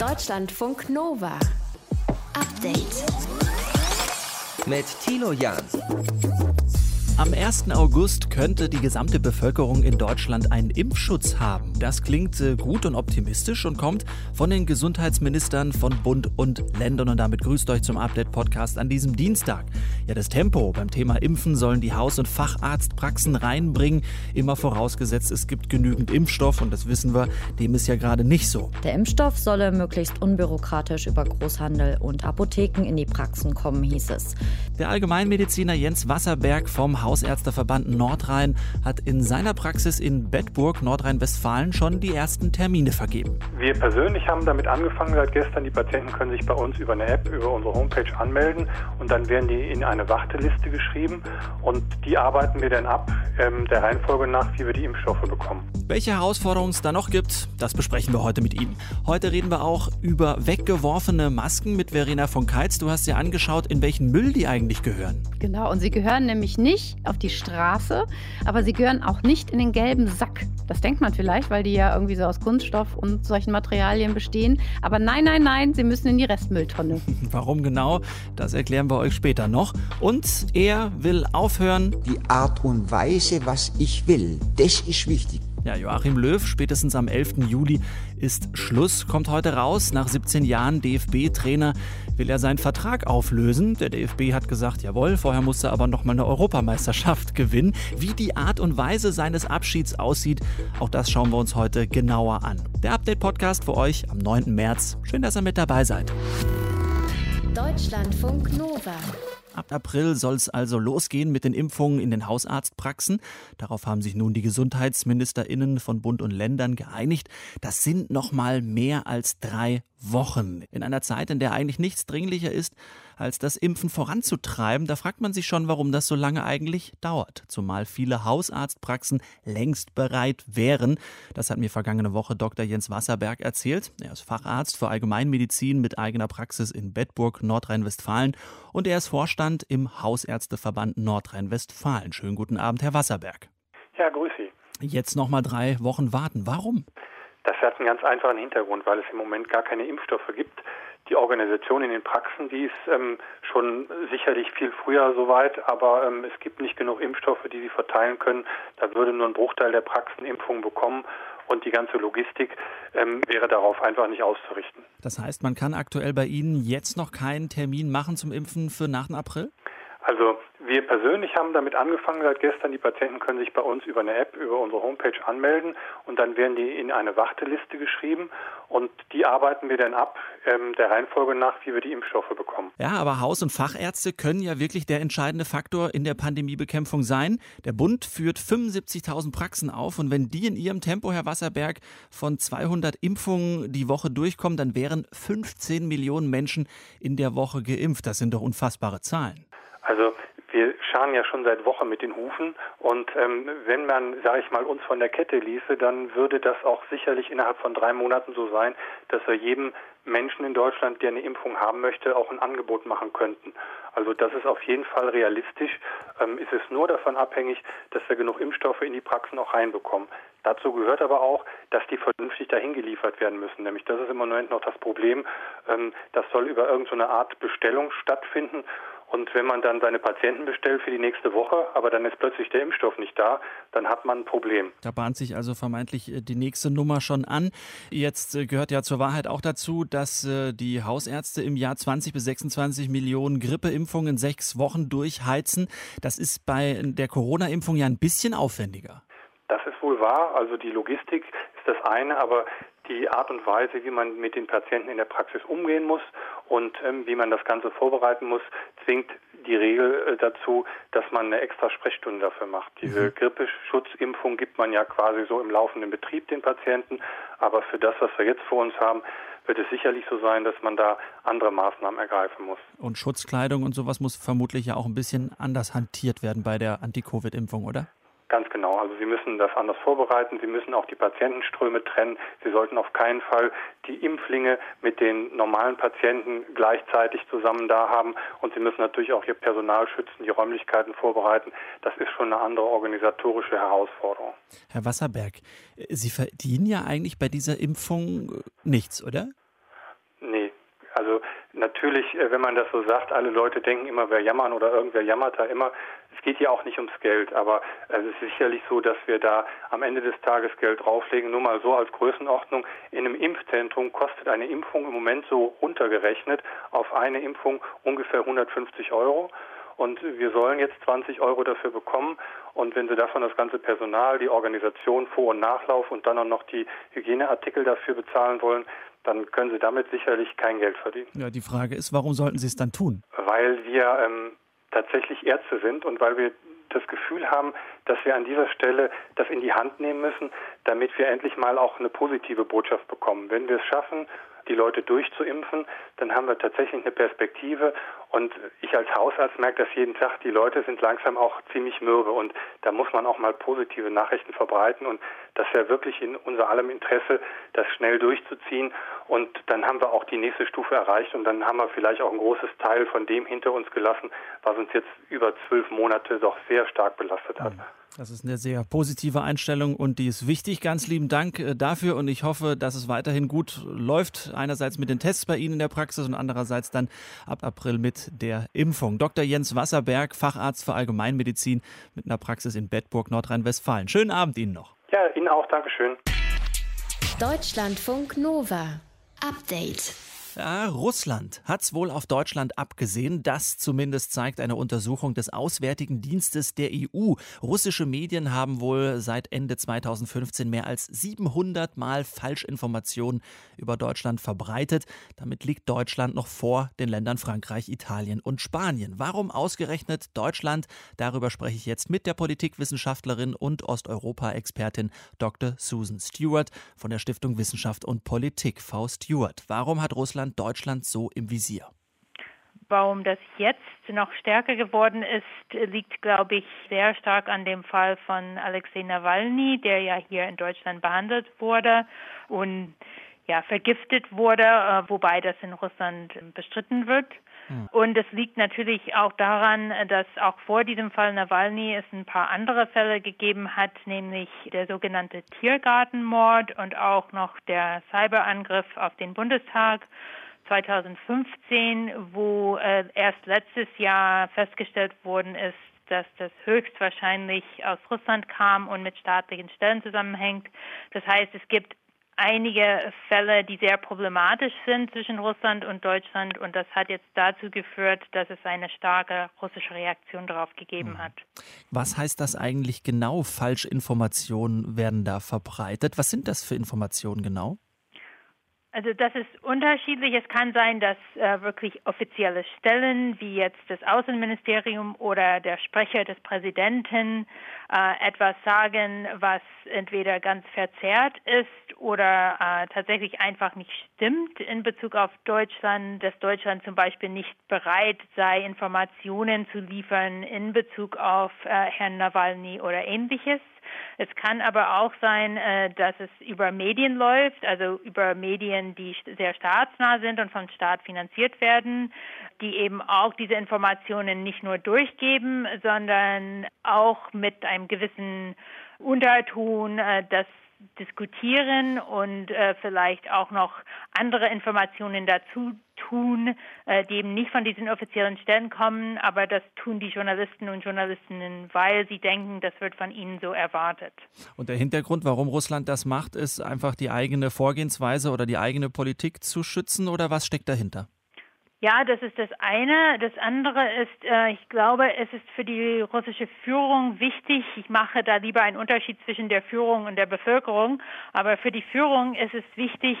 Deutschlandfunk Nova. Update. Mit Tilo Jan. Am 1. August könnte die gesamte Bevölkerung in Deutschland einen Impfschutz haben. Das klingt äh, gut und optimistisch und kommt von den Gesundheitsministern von Bund und Ländern. Und damit grüßt euch zum Update-Podcast an diesem Dienstag. Ja, das Tempo beim Thema Impfen sollen die Haus- und Facharztpraxen reinbringen. Immer vorausgesetzt, es gibt genügend Impfstoff. Und das wissen wir, dem ist ja gerade nicht so. Der Impfstoff solle möglichst unbürokratisch über Großhandel und Apotheken in die Praxen kommen, hieß es. Der Allgemeinmediziner Jens Wasserberg vom Haus Hausärzteverband Nordrhein hat in seiner Praxis in Bedburg, Nordrhein-Westfalen, schon die ersten Termine vergeben. Wir persönlich haben damit angefangen seit gestern. Die Patienten können sich bei uns über eine App, über unsere Homepage anmelden und dann werden die in eine Warteliste geschrieben und die arbeiten wir dann ab ähm, der Reihenfolge nach, wie wir die Impfstoffe bekommen. Welche Herausforderungen es da noch gibt, das besprechen wir heute mit ihm. Heute reden wir auch über weggeworfene Masken mit Verena von Keitz. Du hast dir angeschaut, in welchen Müll die eigentlich gehören. Genau, und sie gehören nämlich nicht auf die Straße, aber sie gehören auch nicht in den gelben Sack. Das denkt man vielleicht, weil die ja irgendwie so aus Kunststoff und solchen Materialien bestehen. Aber nein, nein, nein, sie müssen in die Restmülltonne. Warum genau? Das erklären wir euch später noch. Und er will aufhören. Die Art und Weise, was ich will, das ist wichtig. Ja, Joachim Löw, spätestens am 11. Juli ist Schluss, kommt heute raus. Nach 17 Jahren DFB-Trainer will er seinen Vertrag auflösen. Der DFB hat gesagt, jawohl, vorher musste er aber nochmal eine Europameisterschaft gewinnen. Wie die Art und Weise seines Abschieds aussieht, auch das schauen wir uns heute genauer an. Der Update-Podcast für euch am 9. März. Schön, dass ihr mit dabei seid. Deutschlandfunk Nova. Ab April soll es also losgehen mit den Impfungen in den Hausarztpraxen. Darauf haben sich nun die Gesundheitsministerinnen von Bund und Ländern geeinigt. Das sind noch mal mehr als drei Wochen. In einer Zeit, in der eigentlich nichts dringlicher ist, als das Impfen voranzutreiben, da fragt man sich schon, warum das so lange eigentlich dauert. Zumal viele Hausarztpraxen längst bereit wären. Das hat mir vergangene Woche Dr. Jens Wasserberg erzählt. Er ist Facharzt für Allgemeinmedizin mit eigener Praxis in Bedburg, Nordrhein-Westfalen und er ist Vorstand im Hausärzteverband Nordrhein-Westfalen. Schönen guten Abend, Herr Wasserberg. Ja, grüß Sie. Jetzt noch mal drei Wochen warten. Warum? Das hat einen ganz einfachen Hintergrund, weil es im Moment gar keine Impfstoffe gibt. Die Organisation in den Praxen, die ist ähm, schon sicherlich viel früher soweit, aber ähm, es gibt nicht genug Impfstoffe, die sie verteilen können. Da würde nur ein Bruchteil der Praxen Impfungen bekommen und die ganze Logistik ähm, wäre darauf einfach nicht auszurichten. Das heißt, man kann aktuell bei Ihnen jetzt noch keinen Termin machen zum Impfen für nach dem April? Also wir persönlich haben damit angefangen seit gestern. Die Patienten können sich bei uns über eine App, über unsere Homepage anmelden und dann werden die in eine Warteliste geschrieben und die arbeiten wir dann ab ähm, der Reihenfolge nach, wie wir die Impfstoffe bekommen. Ja, aber Haus- und Fachärzte können ja wirklich der entscheidende Faktor in der Pandemiebekämpfung sein. Der Bund führt 75.000 Praxen auf und wenn die in ihrem Tempo, Herr Wasserberg, von 200 Impfungen die Woche durchkommen, dann wären 15 Millionen Menschen in der Woche geimpft. Das sind doch unfassbare Zahlen. Also wir scharen ja schon seit Wochen mit den Hufen und ähm, wenn man, sage ich mal, uns von der Kette ließe, dann würde das auch sicherlich innerhalb von drei Monaten so sein, dass wir jedem Menschen in Deutschland, der eine Impfung haben möchte, auch ein Angebot machen könnten. Also das ist auf jeden Fall realistisch. Ähm, ist es nur davon abhängig, dass wir genug Impfstoffe in die Praxen auch reinbekommen. Dazu gehört aber auch, dass die vernünftig dahin geliefert werden müssen. Nämlich das ist im Moment noch das Problem. Ähm, das soll über irgendeine so Art Bestellung stattfinden. Und wenn man dann seine Patienten bestellt für die nächste Woche, aber dann ist plötzlich der Impfstoff nicht da, dann hat man ein Problem. Da bahnt sich also vermeintlich äh, die nächste Nummer schon an. Jetzt äh, gehört ja zur Wahrheit auch dazu, dass äh, die Hausärzte im Jahr 20 bis 26 Millionen Grippeimpfungen in sechs Wochen durchheizen. Das ist bei der Corona-Impfung ja ein bisschen aufwendiger. Das ist wohl wahr. Also die Logistik ist das eine, aber die Art und Weise, wie man mit den Patienten in der Praxis umgehen muss und ähm, wie man das Ganze vorbereiten muss, zwingt die Regel äh, dazu, dass man eine extra Sprechstunde dafür macht. Diese mhm. Grippeschutzimpfung gibt man ja quasi so im laufenden Betrieb den Patienten, aber für das, was wir jetzt vor uns haben, wird es sicherlich so sein, dass man da andere Maßnahmen ergreifen muss. Und Schutzkleidung und sowas muss vermutlich ja auch ein bisschen anders hantiert werden bei der Anti-Covid-Impfung, oder? Ganz genau. Also Sie müssen das anders vorbereiten. Sie müssen auch die Patientenströme trennen. Sie sollten auf keinen Fall die Impflinge mit den normalen Patienten gleichzeitig zusammen da haben. Und Sie müssen natürlich auch Ihr Personal schützen, die Räumlichkeiten vorbereiten. Das ist schon eine andere organisatorische Herausforderung. Herr Wasserberg, Sie verdienen ja eigentlich bei dieser Impfung nichts, oder? Also natürlich, äh, wenn man das so sagt, alle Leute denken immer, wir jammern oder irgendwer jammert da immer. Es geht ja auch nicht ums Geld, aber es ist sicherlich so, dass wir da am Ende des Tages Geld drauflegen. Nur mal so als Größenordnung. In einem Impfzentrum kostet eine Impfung im Moment so runtergerechnet auf eine Impfung ungefähr 150 Euro. Und wir sollen jetzt 20 Euro dafür bekommen. Und wenn Sie davon das ganze Personal, die Organisation, Vor- und Nachlauf und dann auch noch die Hygieneartikel dafür bezahlen wollen, dann können Sie damit sicherlich kein Geld verdienen. Ja, die Frage ist, warum sollten Sie es dann tun? Weil wir ähm, tatsächlich Ärzte sind und weil wir das Gefühl haben, dass wir an dieser Stelle das in die Hand nehmen müssen, damit wir endlich mal auch eine positive Botschaft bekommen. Wenn wir es schaffen, die Leute durchzuimpfen, dann haben wir tatsächlich eine Perspektive. Und ich als Hausarzt merke das jeden Tag, die Leute sind langsam auch ziemlich mürbe. Und da muss man auch mal positive Nachrichten verbreiten. Und das wäre wirklich in unser allem Interesse, das schnell durchzuziehen und dann haben wir auch die nächste Stufe erreicht und dann haben wir vielleicht auch ein großes Teil von dem hinter uns gelassen, was uns jetzt über zwölf Monate doch sehr stark belastet hat. Das ist eine sehr positive Einstellung und die ist wichtig. Ganz lieben Dank äh, dafür und ich hoffe, dass es weiterhin gut läuft. Einerseits mit den Tests bei Ihnen in der Praxis und andererseits dann ab April mit der Impfung. Dr. Jens Wasserberg, Facharzt für Allgemeinmedizin mit einer Praxis in Bedburg, Nordrhein-Westfalen. Schönen Abend Ihnen noch. Ja, Ihnen auch. Dankeschön. Deutschlandfunk Nova. Update. Ja, Russland hat's wohl auf Deutschland abgesehen. Das zumindest zeigt eine Untersuchung des Auswärtigen Dienstes der EU. Russische Medien haben wohl seit Ende 2015 mehr als 700 Mal Falschinformationen über Deutschland verbreitet. Damit liegt Deutschland noch vor den Ländern Frankreich, Italien und Spanien. Warum ausgerechnet Deutschland? Darüber spreche ich jetzt mit der Politikwissenschaftlerin und Osteuropa-Expertin Dr. Susan Stewart von der Stiftung Wissenschaft und Politik V. Stewart. Warum hat Russland Russland Deutschland so im Visier? Warum das jetzt noch stärker geworden ist, liegt, glaube ich, sehr stark an dem Fall von Alexei Nawalny, der ja hier in Deutschland behandelt wurde und ja, vergiftet wurde, äh, wobei das in Russland bestritten wird. Hm. Und es liegt natürlich auch daran, dass auch vor diesem Fall Nawalny es ein paar andere Fälle gegeben hat, nämlich der sogenannte Tiergartenmord und auch noch der Cyberangriff auf den Bundestag 2015, wo äh, erst letztes Jahr festgestellt worden ist, dass das höchstwahrscheinlich aus Russland kam und mit staatlichen Stellen zusammenhängt. Das heißt, es gibt einige Fälle, die sehr problematisch sind zwischen Russland und Deutschland und das hat jetzt dazu geführt, dass es eine starke russische Reaktion darauf gegeben hat. Was heißt das eigentlich genau? Falschinformationen werden da verbreitet. Was sind das für Informationen genau? Also das ist unterschiedlich. Es kann sein, dass äh, wirklich offizielle Stellen wie jetzt das Außenministerium oder der Sprecher des Präsidenten äh, etwas sagen, was entweder ganz verzerrt ist oder äh, tatsächlich einfach nicht stimmt in Bezug auf Deutschland, dass Deutschland zum Beispiel nicht bereit sei, Informationen zu liefern in Bezug auf äh, Herrn Nawalny oder ähnliches. Es kann aber auch sein, äh, dass es über Medien läuft, also über Medien, die sehr staatsnah sind und vom Staat finanziert werden, die eben auch diese Informationen nicht nur durchgeben, sondern auch mit einem gewissen Unterton, äh, das diskutieren und äh, vielleicht auch noch andere Informationen dazu tun, äh, die eben nicht von diesen offiziellen Stellen kommen, aber das tun die Journalisten und Journalistinnen, weil sie denken, das wird von ihnen so erwartet. Und der Hintergrund, warum Russland das macht, ist einfach die eigene Vorgehensweise oder die eigene Politik zu schützen oder was steckt dahinter? Ja, das ist das eine. Das andere ist, äh, ich glaube, es ist für die russische Führung wichtig. Ich mache da lieber einen Unterschied zwischen der Führung und der Bevölkerung. Aber für die Führung ist es wichtig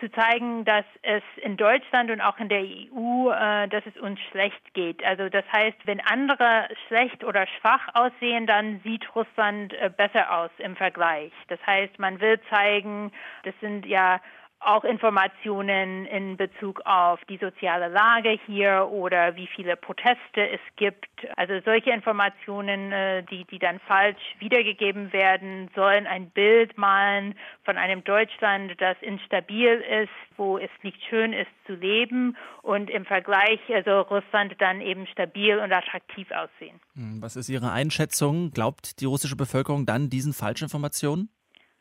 zu zeigen, dass es in Deutschland und auch in der EU, äh, dass es uns schlecht geht. Also das heißt, wenn andere schlecht oder schwach aussehen, dann sieht Russland äh, besser aus im Vergleich. Das heißt, man will zeigen, das sind ja auch Informationen in Bezug auf die soziale Lage hier oder wie viele Proteste es gibt. Also solche Informationen, äh, die, die dann falsch wiedergegeben werden, sollen ein Bild malen von einem Deutschland, das instabil ist, wo es nicht schön ist zu leben und im Vergleich also Russland dann eben stabil und attraktiv aussehen. Hm, was ist Ihre Einschätzung? Glaubt die russische Bevölkerung dann diesen Falschinformationen?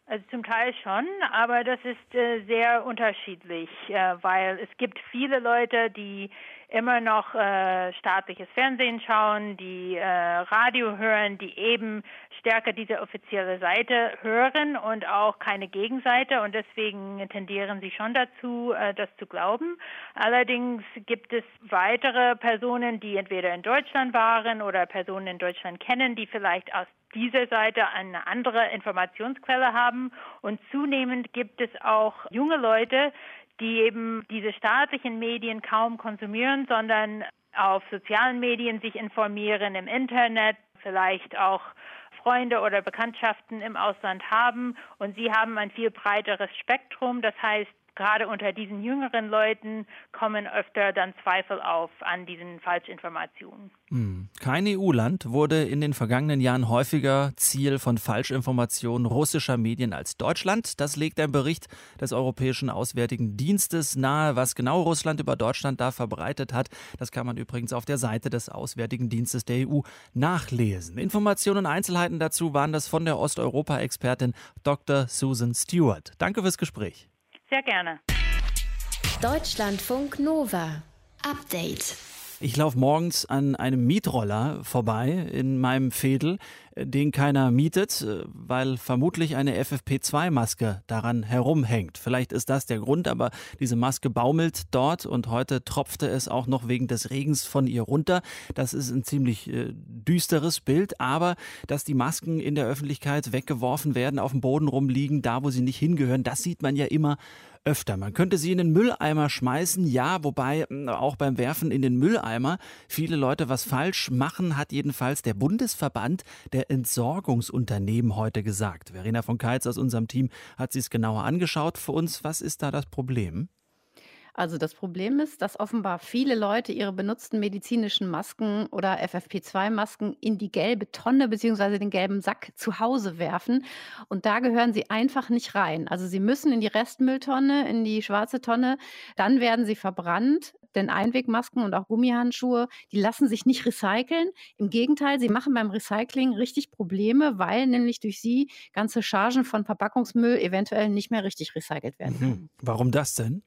Also zum Teil schon, aber das ist äh, sehr unterschiedlich, äh, weil es gibt viele Leute, die immer noch äh, staatliches Fernsehen schauen, die äh, Radio hören, die eben stärker diese offizielle Seite hören und auch keine Gegenseite und deswegen tendieren sie schon dazu, äh, das zu glauben. Allerdings gibt es weitere Personen, die entweder in Deutschland waren oder Personen in Deutschland kennen, die vielleicht aus dieser Seite eine andere Informationsquelle haben. Und zunehmend gibt es auch junge Leute, die eben diese staatlichen Medien kaum konsumieren, sondern auf sozialen Medien sich informieren, im Internet, vielleicht auch Freunde oder Bekanntschaften im Ausland haben und sie haben ein viel breiteres Spektrum. Das heißt, gerade unter diesen jüngeren Leuten kommen öfter dann Zweifel auf an diesen Falschinformationen. Hm. Kein EU-Land wurde in den vergangenen Jahren häufiger Ziel von Falschinformationen russischer Medien als Deutschland. Das legt ein Bericht des Europäischen Auswärtigen Dienstes nahe. Was genau Russland über Deutschland da verbreitet hat, das kann man übrigens auf der Seite des Auswärtigen Dienstes der EU nachlesen. Informationen und Einzelheiten dazu waren das von der Osteuropa-Expertin Dr. Susan Stewart. Danke fürs Gespräch. Sehr gerne. Deutschlandfunk Nova. Update. Ich laufe morgens an einem Mietroller vorbei in meinem Fädel, äh, den keiner mietet, äh, weil vermutlich eine FFP2-Maske daran herumhängt. Vielleicht ist das der Grund, aber diese Maske baumelt dort und heute tropfte es auch noch wegen des Regens von ihr runter. Das ist ein ziemlich äh, düsteres Bild, aber dass die Masken in der Öffentlichkeit weggeworfen werden, auf dem Boden rumliegen, da wo sie nicht hingehören, das sieht man ja immer öfter. Man könnte sie in den Mülleimer schmeißen, ja, wobei hm, auch beim Werfen in den Mülleimer viele Leute was falsch machen, hat jedenfalls der Bundesverband der Entsorgungsunternehmen heute gesagt. Verena von Keitz aus unserem Team hat sich es genauer angeschaut für uns. Was ist da das Problem? Also das Problem ist, dass offenbar viele Leute ihre benutzten medizinischen Masken oder FFP2-Masken in die gelbe Tonne bzw. den gelben Sack zu Hause werfen. Und da gehören sie einfach nicht rein. Also sie müssen in die Restmülltonne, in die schwarze Tonne. Dann werden sie verbrannt. Denn Einwegmasken und auch Gummihandschuhe, die lassen sich nicht recyceln. Im Gegenteil, sie machen beim Recycling richtig Probleme, weil nämlich durch sie ganze Chargen von Verpackungsmüll eventuell nicht mehr richtig recycelt werden. Mhm. Warum das denn?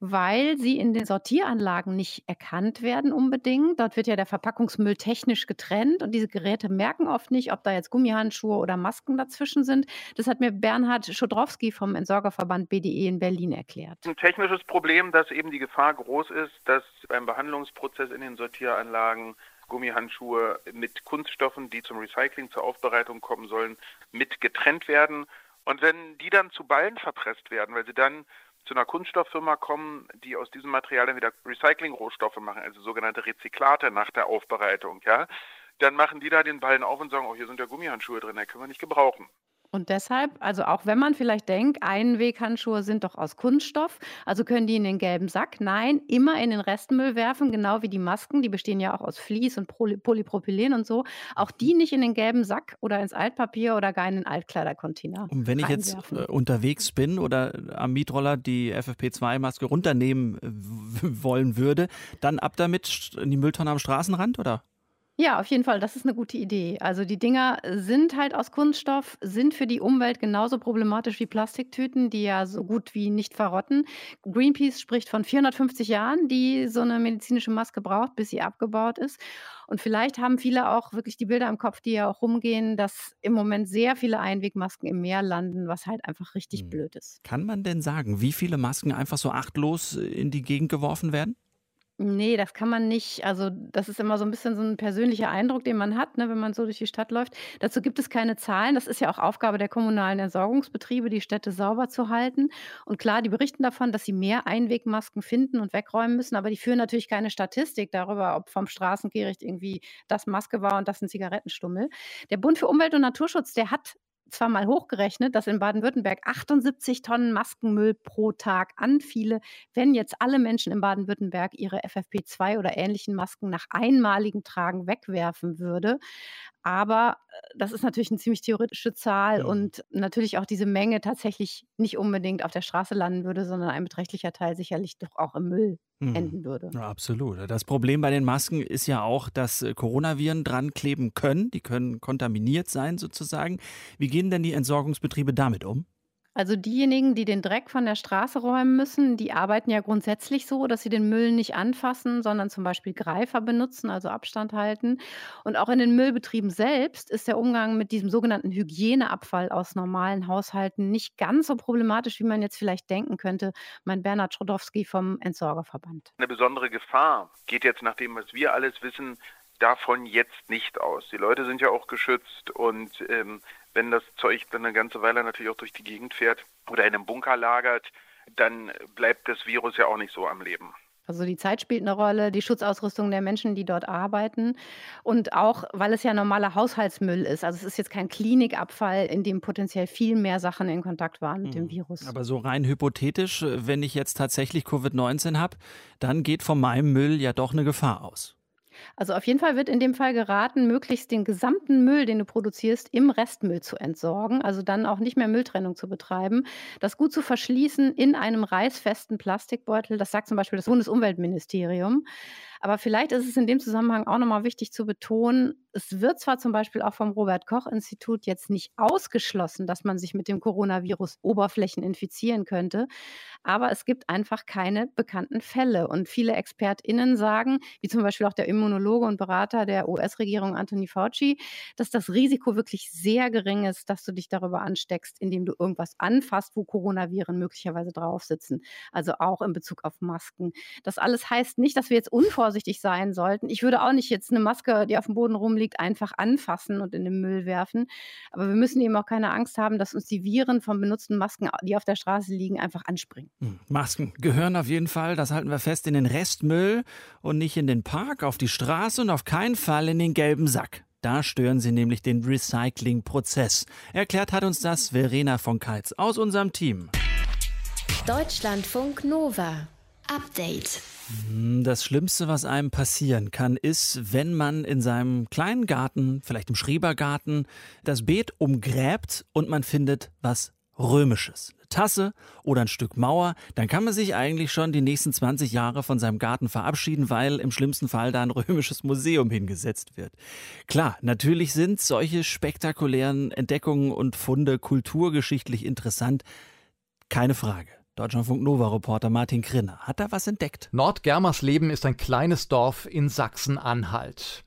Weil sie in den Sortieranlagen nicht erkannt werden unbedingt. Dort wird ja der Verpackungsmüll technisch getrennt und diese Geräte merken oft nicht, ob da jetzt Gummihandschuhe oder Masken dazwischen sind. Das hat mir Bernhard Schodrowski vom Entsorgerverband BDE in Berlin erklärt. Ein technisches Problem, dass eben die Gefahr groß ist, dass beim Behandlungsprozess in den Sortieranlagen Gummihandschuhe mit Kunststoffen, die zum Recycling, zur Aufbereitung kommen sollen, mit getrennt werden. Und wenn die dann zu Ballen verpresst werden, weil sie dann zu einer Kunststofffirma kommen, die aus diesem Material dann wieder Recycling-Rohstoffe machen, also sogenannte Rezyklate nach der Aufbereitung, ja, dann machen die da den Ballen auf und sagen, oh, hier sind ja Gummihandschuhe drin, die können wir nicht gebrauchen. Und deshalb, also auch wenn man vielleicht denkt, Einweghandschuhe sind doch aus Kunststoff, also können die in den gelben Sack. Nein, immer in den Restmüll werfen, genau wie die Masken, die bestehen ja auch aus Vlies und Poly Polypropylen und so. Auch die nicht in den gelben Sack oder ins Altpapier oder gar in den Altkleidercontainer. Und wenn ich jetzt äh, unterwegs bin oder am Mietroller die FFP2-Maske runternehmen wollen würde, dann ab damit in die Mülltonne am Straßenrand, oder? Ja, auf jeden Fall, das ist eine gute Idee. Also die Dinger sind halt aus Kunststoff, sind für die Umwelt genauso problematisch wie Plastiktüten, die ja so gut wie nicht verrotten. Greenpeace spricht von 450 Jahren, die so eine medizinische Maske braucht, bis sie abgebaut ist. Und vielleicht haben viele auch wirklich die Bilder im Kopf, die ja auch rumgehen, dass im Moment sehr viele Einwegmasken im Meer landen, was halt einfach richtig hm. blöd ist. Kann man denn sagen, wie viele Masken einfach so achtlos in die Gegend geworfen werden? Nee, das kann man nicht. Also, das ist immer so ein bisschen so ein persönlicher Eindruck, den man hat, ne, wenn man so durch die Stadt läuft. Dazu gibt es keine Zahlen. Das ist ja auch Aufgabe der kommunalen Entsorgungsbetriebe, die Städte sauber zu halten. Und klar, die berichten davon, dass sie mehr Einwegmasken finden und wegräumen müssen, aber die führen natürlich keine Statistik darüber, ob vom Straßengericht irgendwie das Maske war und das ein Zigarettenstummel. Der Bund für Umwelt und Naturschutz, der hat zwar mal hochgerechnet, dass in Baden-Württemberg 78 Tonnen Maskenmüll pro Tag anfiele, wenn jetzt alle Menschen in Baden-Württemberg ihre FFP2 oder ähnlichen Masken nach einmaligem Tragen wegwerfen würde. Aber äh, das ist natürlich eine ziemlich theoretische Zahl mhm. und natürlich auch diese Menge tatsächlich nicht unbedingt auf der Straße landen würde, sondern ein beträchtlicher Teil sicherlich doch auch im Müll. Enden würde. Ja, absolut. Das Problem bei den Masken ist ja auch, dass äh, Coronaviren dran kleben können. Die können kontaminiert sein sozusagen. Wie gehen denn die Entsorgungsbetriebe damit um? Also diejenigen, die den Dreck von der Straße räumen müssen, die arbeiten ja grundsätzlich so, dass sie den Müll nicht anfassen, sondern zum Beispiel Greifer benutzen, also Abstand halten. Und auch in den Müllbetrieben selbst ist der Umgang mit diesem sogenannten Hygieneabfall aus normalen Haushalten nicht ganz so problematisch, wie man jetzt vielleicht denken könnte. Mein Bernhard Schrodowski vom Entsorgerverband. Eine besondere Gefahr geht jetzt nach dem, was wir alles wissen, davon jetzt nicht aus. Die Leute sind ja auch geschützt und ähm, wenn das Zeug dann eine ganze Weile natürlich auch durch die Gegend fährt oder in einem Bunker lagert, dann bleibt das Virus ja auch nicht so am Leben. Also die Zeit spielt eine Rolle, die Schutzausrüstung der Menschen, die dort arbeiten. Und auch, weil es ja normaler Haushaltsmüll ist. Also es ist jetzt kein Klinikabfall, in dem potenziell viel mehr Sachen in Kontakt waren mit dem hm. Virus. Aber so rein hypothetisch, wenn ich jetzt tatsächlich Covid-19 habe, dann geht von meinem Müll ja doch eine Gefahr aus. Also auf jeden Fall wird in dem Fall geraten, möglichst den gesamten Müll, den du produzierst, im Restmüll zu entsorgen. Also dann auch nicht mehr Mülltrennung zu betreiben. Das gut zu verschließen in einem reißfesten Plastikbeutel. Das sagt zum Beispiel das Bundesumweltministerium. Aber vielleicht ist es in dem Zusammenhang auch nochmal wichtig zu betonen, es wird zwar zum Beispiel auch vom Robert Koch Institut jetzt nicht ausgeschlossen, dass man sich mit dem Coronavirus Oberflächen infizieren könnte, aber es gibt einfach keine bekannten Fälle. Und viele ExpertInnen sagen, wie zum Beispiel auch der Immunologe und Berater der US-Regierung Anthony Fauci, dass das Risiko wirklich sehr gering ist, dass du dich darüber ansteckst, indem du irgendwas anfasst, wo Coronaviren möglicherweise drauf sitzen. Also auch in Bezug auf Masken. Das alles heißt nicht, dass wir jetzt unvorsichtig vorsichtig sein sollten. Ich würde auch nicht jetzt eine Maske, die auf dem Boden rumliegt, einfach anfassen und in den Müll werfen. Aber wir müssen eben auch keine Angst haben, dass uns die Viren von benutzten Masken, die auf der Straße liegen, einfach anspringen. Hm, Masken gehören auf jeden Fall, das halten wir fest, in den Restmüll und nicht in den Park, auf die Straße und auf keinen Fall in den gelben Sack. Da stören sie nämlich den Recyclingprozess. Erklärt hat uns das Verena von Keitz aus unserem Team. Deutschlandfunk Nova. Update. Das Schlimmste, was einem passieren kann, ist, wenn man in seinem kleinen Garten, vielleicht im Schrebergarten, das Beet umgräbt und man findet was Römisches. Eine Tasse oder ein Stück Mauer, dann kann man sich eigentlich schon die nächsten 20 Jahre von seinem Garten verabschieden, weil im schlimmsten Fall da ein römisches Museum hingesetzt wird. Klar, natürlich sind solche spektakulären Entdeckungen und Funde kulturgeschichtlich interessant. Keine Frage. Deutschlandfunk Nova-Reporter Martin Krinner hat da was entdeckt. Nordgermersleben ist ein kleines Dorf in Sachsen-Anhalt.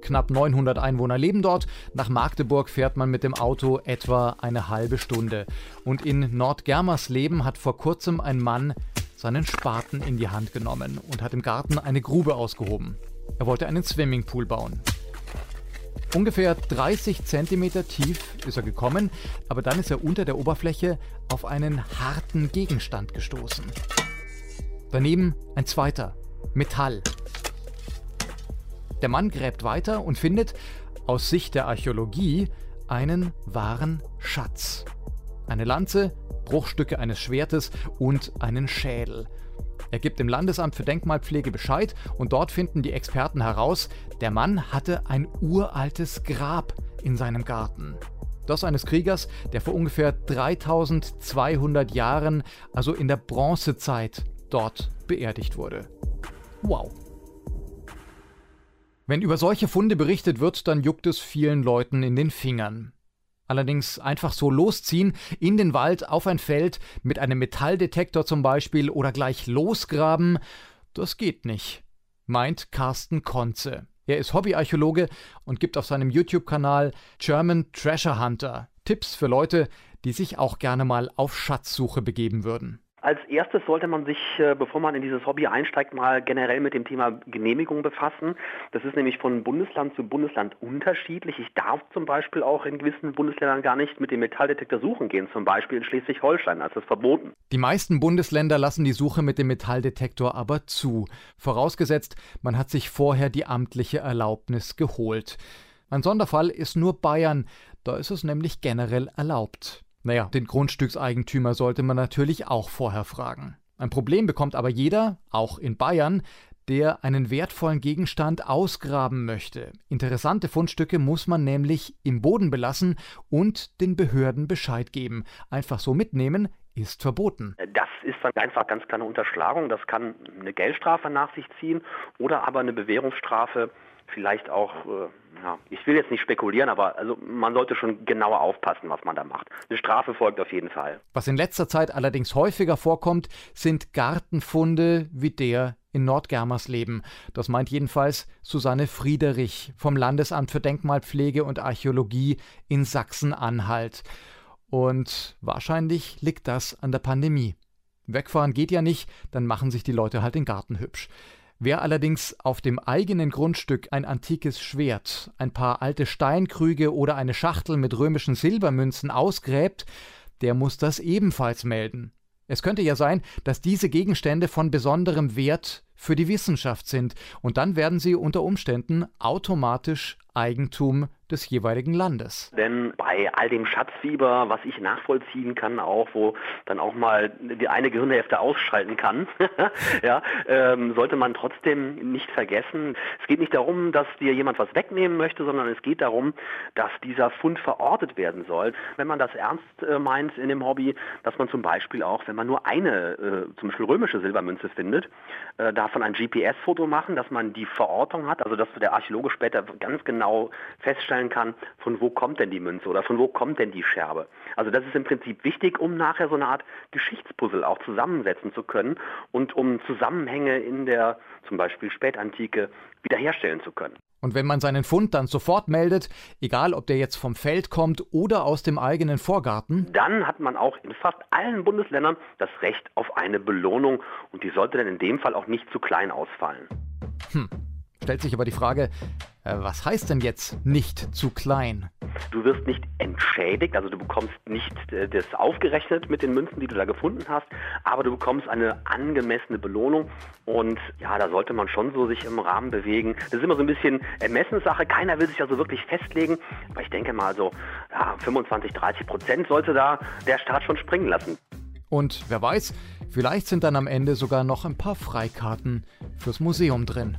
Knapp 900 Einwohner leben dort. Nach Magdeburg fährt man mit dem Auto etwa eine halbe Stunde. Und in Nordgermersleben hat vor kurzem ein Mann seinen Spaten in die Hand genommen und hat im Garten eine Grube ausgehoben. Er wollte einen Swimmingpool bauen. Ungefähr 30 Zentimeter tief ist er gekommen, aber dann ist er unter der Oberfläche auf einen harten Gegenstand gestoßen. Daneben ein zweiter, Metall. Der Mann gräbt weiter und findet, aus Sicht der Archäologie, einen wahren Schatz. Eine Lanze, Bruchstücke eines Schwertes und einen Schädel. Er gibt dem Landesamt für Denkmalpflege Bescheid und dort finden die Experten heraus, der Mann hatte ein uraltes Grab in seinem Garten. Das eines Kriegers, der vor ungefähr 3200 Jahren, also in der Bronzezeit, dort beerdigt wurde. Wow. Wenn über solche Funde berichtet wird, dann juckt es vielen Leuten in den Fingern. Allerdings einfach so losziehen, in den Wald, auf ein Feld, mit einem Metalldetektor zum Beispiel oder gleich losgraben, das geht nicht, meint Carsten Konze. Er ist Hobbyarchäologe und gibt auf seinem YouTube-Kanal German Treasure Hunter Tipps für Leute, die sich auch gerne mal auf Schatzsuche begeben würden. Als erstes sollte man sich, äh, bevor man in dieses Hobby einsteigt, mal generell mit dem Thema Genehmigung befassen. Das ist nämlich von Bundesland zu Bundesland unterschiedlich. Ich darf zum Beispiel auch in gewissen Bundesländern gar nicht mit dem Metalldetektor suchen gehen, zum Beispiel in Schleswig-Holstein, als es verboten. Die meisten Bundesländer lassen die Suche mit dem Metalldetektor aber zu, vorausgesetzt, man hat sich vorher die amtliche Erlaubnis geholt. Ein Sonderfall ist nur Bayern, da ist es nämlich generell erlaubt. Naja, den Grundstückseigentümer sollte man natürlich auch vorher fragen. Ein Problem bekommt aber jeder, auch in Bayern, der einen wertvollen Gegenstand ausgraben möchte. Interessante Fundstücke muss man nämlich im Boden belassen und den Behörden Bescheid geben. Einfach so mitnehmen ist verboten. Das ist dann einfach ganz kleine Unterschlagung. Das kann eine Geldstrafe nach sich ziehen oder aber eine Bewährungsstrafe vielleicht auch, äh, ja, ich will jetzt nicht spekulieren, aber also man sollte schon genauer aufpassen, was man da macht. Eine Strafe folgt auf jeden Fall. Was in letzter Zeit allerdings häufiger vorkommt, sind Gartenfunde wie der in Nordgermersleben. Das meint jedenfalls Susanne Friederich vom Landesamt für Denkmalpflege und Archäologie in Sachsen-Anhalt. Und wahrscheinlich liegt das an der Pandemie. Wegfahren geht ja nicht, dann machen sich die Leute halt den Garten hübsch. Wer allerdings auf dem eigenen Grundstück ein antikes Schwert, ein paar alte Steinkrüge oder eine Schachtel mit römischen Silbermünzen ausgräbt, der muss das ebenfalls melden. Es könnte ja sein, dass diese Gegenstände von besonderem Wert für die Wissenschaft sind, und dann werden sie unter Umständen automatisch Eigentum des jeweiligen Landes. Denn bei all dem Schatzfieber, was ich nachvollziehen kann, auch wo dann auch mal die eine Gehirnhälfte ausschalten kann, ja, ähm, sollte man trotzdem nicht vergessen, es geht nicht darum, dass dir jemand was wegnehmen möchte, sondern es geht darum, dass dieser Fund verortet werden soll. Wenn man das ernst äh, meint in dem Hobby, dass man zum Beispiel auch, wenn man nur eine, äh, zum Beispiel römische Silbermünze findet, äh, davon ein GPS-Foto machen, dass man die Verortung hat, also dass der Archäologe später ganz genau feststellen feststellen kann, von wo kommt denn die Münze oder von wo kommt denn die Scherbe. Also das ist im Prinzip wichtig, um nachher so eine Art Geschichtspuzzle auch zusammensetzen zu können und um Zusammenhänge in der zum Beispiel Spätantike wiederherstellen zu können. Und wenn man seinen Fund dann sofort meldet, egal ob der jetzt vom Feld kommt oder aus dem eigenen Vorgarten, dann hat man auch in fast allen Bundesländern das Recht auf eine Belohnung und die sollte dann in dem Fall auch nicht zu klein ausfallen. Hm. Stellt sich aber die Frage, was heißt denn jetzt nicht zu klein? Du wirst nicht entschädigt, also du bekommst nicht äh, das aufgerechnet mit den Münzen, die du da gefunden hast, aber du bekommst eine angemessene Belohnung und ja, da sollte man schon so sich im Rahmen bewegen. Das ist immer so ein bisschen Ermessenssache, keiner will sich also wirklich festlegen, aber ich denke mal so ja, 25, 30 Prozent sollte da der Staat schon springen lassen. Und wer weiß, vielleicht sind dann am Ende sogar noch ein paar Freikarten fürs Museum drin.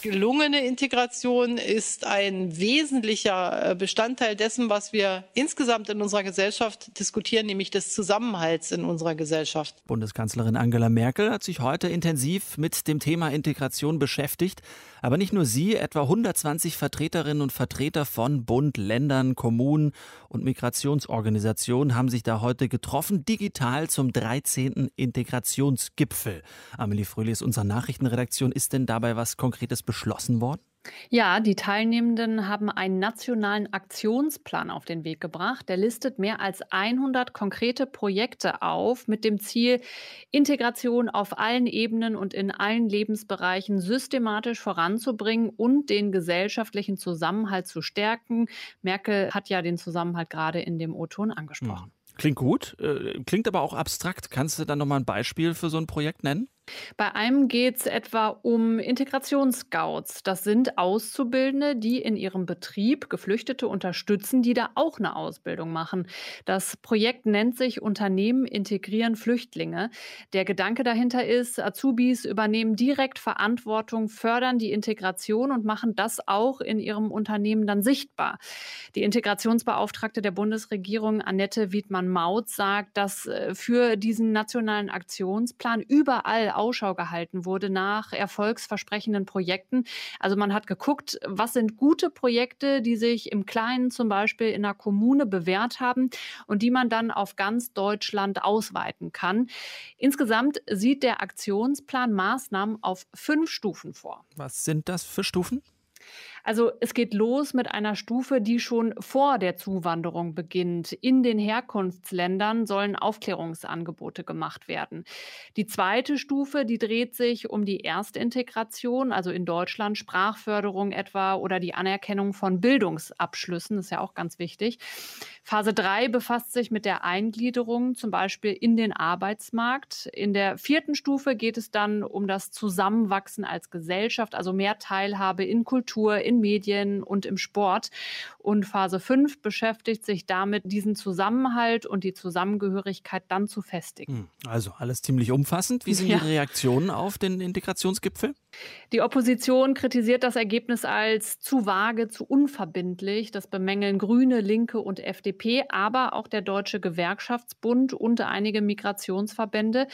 Gelungene Integration ist ein wesentlicher äh, Bestandteil dessen, was wir insgesamt in unserer Gesellschaft diskutieren, nämlich des Zusammenhalts in unserer Gesellschaft. Bundeskanzlerin Angela Merkel hat sich heute intensiv mit dem Thema Integration beschäftigt. Aber nicht nur sie, etwa 120 Vertreterinnen und Vertreter von Bund, Ländern, Kommunen und Migrationsorganisationen haben sich da heute getroffen, digital zum 13. Integrationsgipfel. Amelie Fröhlich ist unserer Nachrichtenredaktion. Ist denn dabei was Konkretes beschlossen worden? Ja, die Teilnehmenden haben einen nationalen Aktionsplan auf den Weg gebracht. Der listet mehr als 100 konkrete Projekte auf mit dem Ziel, Integration auf allen Ebenen und in allen Lebensbereichen systematisch voranzubringen und den gesellschaftlichen Zusammenhalt zu stärken. Merkel hat ja den Zusammenhalt gerade in dem O-Ton angesprochen. Klingt gut, äh, klingt aber auch abstrakt. Kannst du dann nochmal ein Beispiel für so ein Projekt nennen? Bei einem geht es etwa um Integrationsscouts. Das sind Auszubildende, die in ihrem Betrieb Geflüchtete unterstützen, die da auch eine Ausbildung machen. Das Projekt nennt sich Unternehmen integrieren Flüchtlinge. Der Gedanke dahinter ist, Azubis übernehmen direkt Verantwortung, fördern die Integration und machen das auch in ihrem Unternehmen dann sichtbar. Die Integrationsbeauftragte der Bundesregierung, Annette Wiedmann-Maut, sagt, dass äh, für diesen nationalen Aktionsplan überall Ausschau gehalten wurde nach erfolgsversprechenden Projekten. Also man hat geguckt, was sind gute Projekte, die sich im Kleinen zum Beispiel in einer Kommune bewährt haben und die man dann auf ganz Deutschland ausweiten kann. Insgesamt sieht der Aktionsplan Maßnahmen auf fünf Stufen vor. Was sind das für Stufen? Also es geht los mit einer Stufe, die schon vor der Zuwanderung beginnt. In den Herkunftsländern sollen Aufklärungsangebote gemacht werden. Die zweite Stufe, die dreht sich um die Erstintegration, also in Deutschland Sprachförderung etwa oder die Anerkennung von Bildungsabschlüssen, das ist ja auch ganz wichtig. Phase 3 befasst sich mit der Eingliederung, zum Beispiel in den Arbeitsmarkt. In der vierten Stufe geht es dann um das Zusammenwachsen als Gesellschaft, also mehr Teilhabe in Kultur, in Medien und im Sport. Und Phase 5 beschäftigt sich damit, diesen Zusammenhalt und die Zusammengehörigkeit dann zu festigen. Hm, also alles ziemlich umfassend. Wie sind ja. die Reaktionen auf den Integrationsgipfel? Die Opposition kritisiert das Ergebnis als zu vage, zu unverbindlich. Das bemängeln Grüne, Linke und FDP, aber auch der Deutsche Gewerkschaftsbund und einige Migrationsverbände.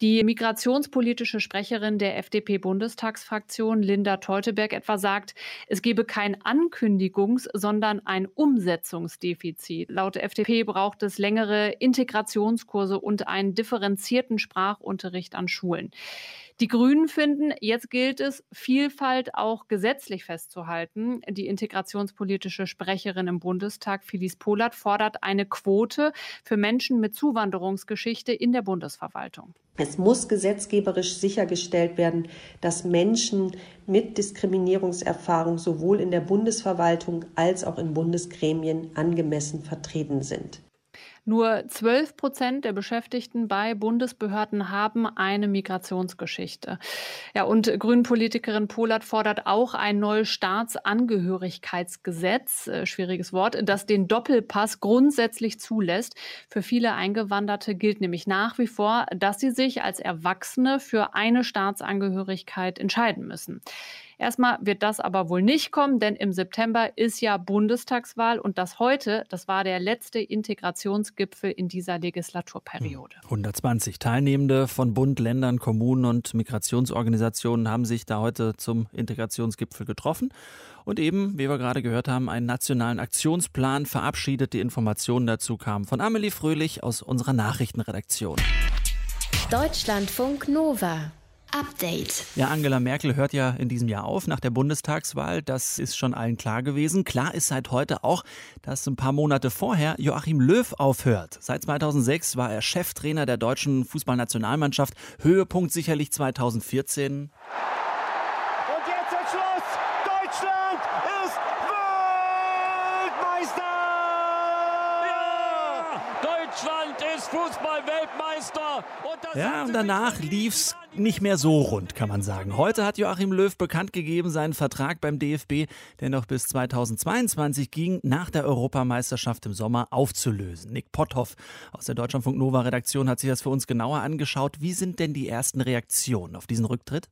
Die migrationspolitische Sprecherin der FDP-Bundestagsfraktion, Linda Teuteberg, etwa sagt, es gebe kein Ankündigungs-, sondern ein Umsetzungsdefizit. Laut FDP braucht es längere Integrationskurse und einen differenzierten Sprachunterricht an Schulen. Die Grünen finden, jetzt gilt es, Vielfalt auch gesetzlich festzuhalten. Die integrationspolitische Sprecherin im Bundestag, Phyllis Polat, fordert eine Quote für Menschen mit Zuwanderungsgeschichte in der Bundesverwaltung. Es muss gesetzgeberisch sichergestellt werden, dass Menschen mit Diskriminierungserfahrung sowohl in der Bundesverwaltung als auch in Bundesgremien angemessen vertreten sind. Nur 12 Prozent der Beschäftigten bei Bundesbehörden haben eine Migrationsgeschichte. Ja, und Grünenpolitikerin Polat fordert auch ein neues Staatsangehörigkeitsgesetz, äh, schwieriges Wort, das den Doppelpass grundsätzlich zulässt. Für viele Eingewanderte gilt nämlich nach wie vor, dass sie sich als Erwachsene für eine Staatsangehörigkeit entscheiden müssen. Erstmal wird das aber wohl nicht kommen, denn im September ist ja Bundestagswahl und das heute, das war der letzte Integrationsgipfel in dieser Legislaturperiode. 120 hm. Teilnehmende von Bund, Ländern, Kommunen und Migrationsorganisationen haben sich da heute zum Integrationsgipfel getroffen und eben, wie wir gerade gehört haben, einen nationalen Aktionsplan verabschiedet. Die Informationen dazu kamen von Amelie Fröhlich aus unserer Nachrichtenredaktion. Deutschlandfunk Nova. Update. Ja, Angela Merkel hört ja in diesem Jahr auf nach der Bundestagswahl. Das ist schon allen klar gewesen. Klar ist seit heute auch, dass ein paar Monate vorher Joachim Löw aufhört. Seit 2006 war er Cheftrainer der deutschen Fußballnationalmannschaft. Höhepunkt sicherlich 2014. Ja, und danach lief's nicht mehr so rund, kann man sagen. Heute hat Joachim Löw bekannt gegeben, seinen Vertrag beim DFB, der noch bis 2022 ging, nach der Europameisterschaft im Sommer aufzulösen. Nick Potthoff aus der Deutschlandfunk Nova Redaktion hat sich das für uns genauer angeschaut. Wie sind denn die ersten Reaktionen auf diesen Rücktritt?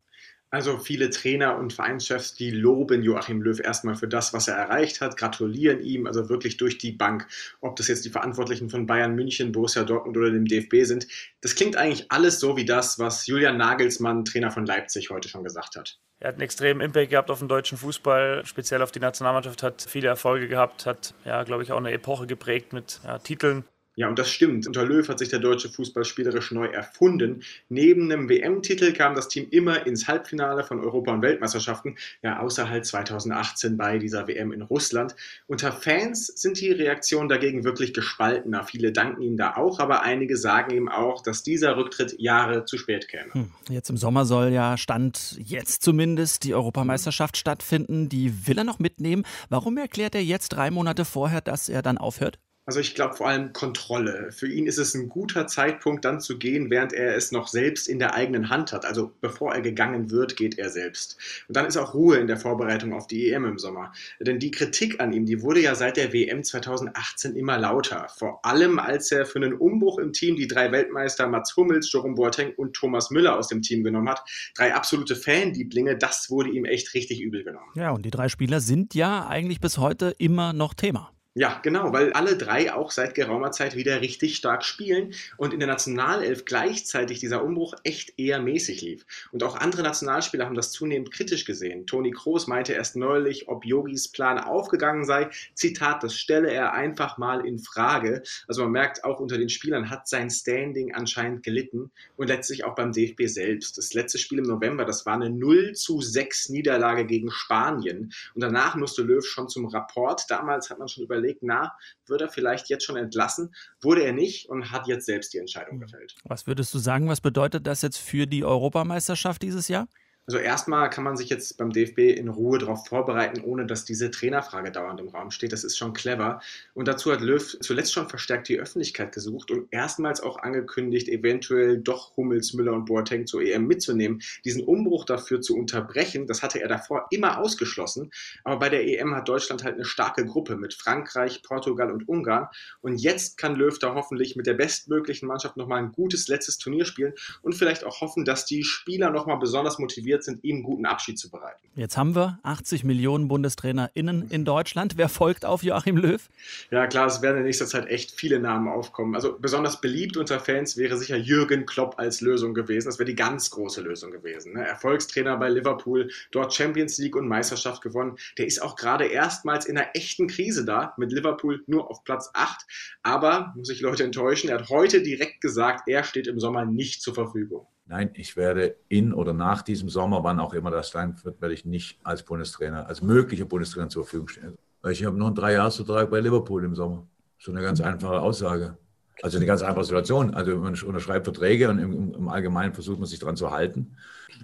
Also viele Trainer und Vereinschefs, die loben Joachim Löw erstmal für das, was er erreicht hat, gratulieren ihm, also wirklich durch die Bank. Ob das jetzt die Verantwortlichen von Bayern München, Borussia Dortmund oder dem DFB sind, das klingt eigentlich alles so wie das, was Julian Nagelsmann, Trainer von Leipzig, heute schon gesagt hat. Er hat einen extremen Impact gehabt auf den deutschen Fußball, speziell auf die Nationalmannschaft, hat viele Erfolge gehabt, hat, ja, glaube ich, auch eine Epoche geprägt mit ja, Titeln. Ja, und das stimmt. Unter Löw hat sich der deutsche Fußball spielerisch neu erfunden. Neben einem WM-Titel kam das Team immer ins Halbfinale von Europa- und Weltmeisterschaften, ja, außer halt 2018 bei dieser WM in Russland. Unter Fans sind die Reaktionen dagegen wirklich gespaltener. Viele danken ihm da auch, aber einige sagen ihm auch, dass dieser Rücktritt Jahre zu spät käme. Hm. Jetzt im Sommer soll ja, Stand jetzt zumindest, die Europameisterschaft stattfinden. Die will er noch mitnehmen. Warum erklärt er jetzt drei Monate vorher, dass er dann aufhört? Also ich glaube vor allem Kontrolle. Für ihn ist es ein guter Zeitpunkt, dann zu gehen, während er es noch selbst in der eigenen Hand hat. Also bevor er gegangen wird, geht er selbst. Und dann ist auch Ruhe in der Vorbereitung auf die EM im Sommer. Denn die Kritik an ihm, die wurde ja seit der WM 2018 immer lauter. Vor allem, als er für einen Umbruch im Team die drei Weltmeister Mats Hummels, Jerome Boateng und Thomas Müller aus dem Team genommen hat. Drei absolute Fanlieblinge, das wurde ihm echt richtig übel genommen. Ja, und die drei Spieler sind ja eigentlich bis heute immer noch Thema. Ja, genau, weil alle drei auch seit geraumer Zeit wieder richtig stark spielen und in der Nationalelf gleichzeitig dieser Umbruch echt eher mäßig lief. Und auch andere Nationalspieler haben das zunehmend kritisch gesehen. Toni Kroos meinte erst neulich, ob Yogis Plan aufgegangen sei. Zitat, das stelle er einfach mal in Frage. Also man merkt auch unter den Spielern hat sein Standing anscheinend gelitten und letztlich auch beim DFB selbst. Das letzte Spiel im November, das war eine 0 zu 6 Niederlage gegen Spanien und danach musste Löw schon zum Rapport. Damals hat man schon überlegt, überlegt, na, wird er vielleicht jetzt schon entlassen? Wurde er nicht und hat jetzt selbst die Entscheidung gefällt. Was würdest du sagen, was bedeutet das jetzt für die Europameisterschaft dieses Jahr? Also erstmal kann man sich jetzt beim DFB in Ruhe darauf vorbereiten, ohne dass diese Trainerfrage dauernd im Raum steht. Das ist schon clever. Und dazu hat Löw zuletzt schon verstärkt die Öffentlichkeit gesucht und erstmals auch angekündigt, eventuell doch Hummels, Müller und Boateng zur EM mitzunehmen. Diesen Umbruch dafür zu unterbrechen, das hatte er davor immer ausgeschlossen. Aber bei der EM hat Deutschland halt eine starke Gruppe mit Frankreich, Portugal und Ungarn. Und jetzt kann Löw da hoffentlich mit der bestmöglichen Mannschaft nochmal ein gutes letztes Turnier spielen und vielleicht auch hoffen, dass die Spieler nochmal besonders motiviert motiviert sind, ihm guten Abschied zu bereiten. Jetzt haben wir 80 Millionen BundestrainerInnen in Deutschland. Wer folgt auf Joachim Löw? Ja, klar, es werden in nächster Zeit echt viele Namen aufkommen. Also besonders beliebt unter Fans wäre sicher Jürgen Klopp als Lösung gewesen. Das wäre die ganz große Lösung gewesen. Ne? Erfolgstrainer bei Liverpool, dort Champions League und Meisterschaft gewonnen. Der ist auch gerade erstmals in einer echten Krise da, mit Liverpool nur auf Platz 8. Aber, muss ich Leute enttäuschen, er hat heute direkt gesagt, er steht im Sommer nicht zur Verfügung. Nein, ich werde in oder nach diesem Sommer, wann auch immer das sein wird, werde ich nicht als Bundestrainer, als möglicher Bundestrainer zur Verfügung stehen. Ich habe noch einen Dreijahresvertrag bei Liverpool im Sommer. So eine ganz einfache Aussage. Also eine ganz einfache Situation. Also man unterschreibt Verträge und im, im Allgemeinen versucht man sich daran zu halten.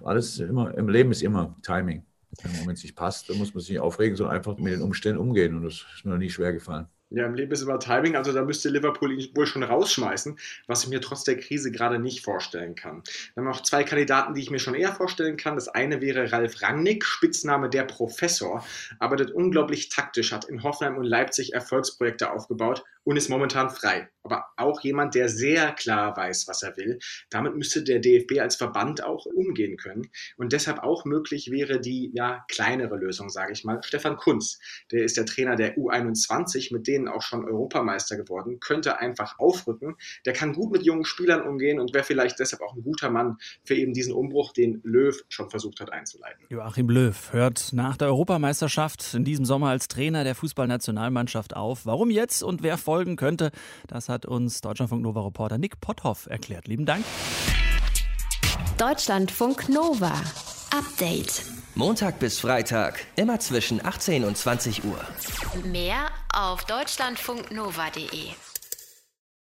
Alles immer, im Leben ist immer Timing. Wenn es sich passt, dann muss man sich nicht aufregen, sondern einfach mit den Umständen umgehen. Und das ist mir noch nie schwer gefallen. Ja, im Leben ist immer Timing, also da müsste Liverpool ihn wohl schon rausschmeißen, was ich mir trotz der Krise gerade nicht vorstellen kann. Dann haben wir noch zwei Kandidaten, die ich mir schon eher vorstellen kann. Das eine wäre Ralf Rangnick, Spitzname der Professor, arbeitet unglaublich taktisch, hat in Hoffenheim und Leipzig Erfolgsprojekte aufgebaut und ist momentan frei. Aber auch jemand, der sehr klar weiß, was er will. Damit müsste der DFB als Verband auch umgehen können. Und deshalb auch möglich wäre die ja kleinere Lösung, sage ich mal. Stefan Kunz, der ist der Trainer der U21, mit denen auch schon Europameister geworden, könnte einfach aufrücken. Der kann gut mit jungen Spielern umgehen und wäre vielleicht deshalb auch ein guter Mann für eben diesen Umbruch, den Löw schon versucht hat einzuleiten. Joachim Löw hört nach der Europameisterschaft in diesem Sommer als Trainer der Fußballnationalmannschaft auf. Warum jetzt und wer folgt folgen könnte. Das hat uns Deutschlandfunk Nova Reporter Nick Potthoff erklärt. Lieben Dank. Deutschlandfunk Nova. Update. Montag bis Freitag, immer zwischen 18 und 20 Uhr. Mehr auf deutschlandfunknova.de.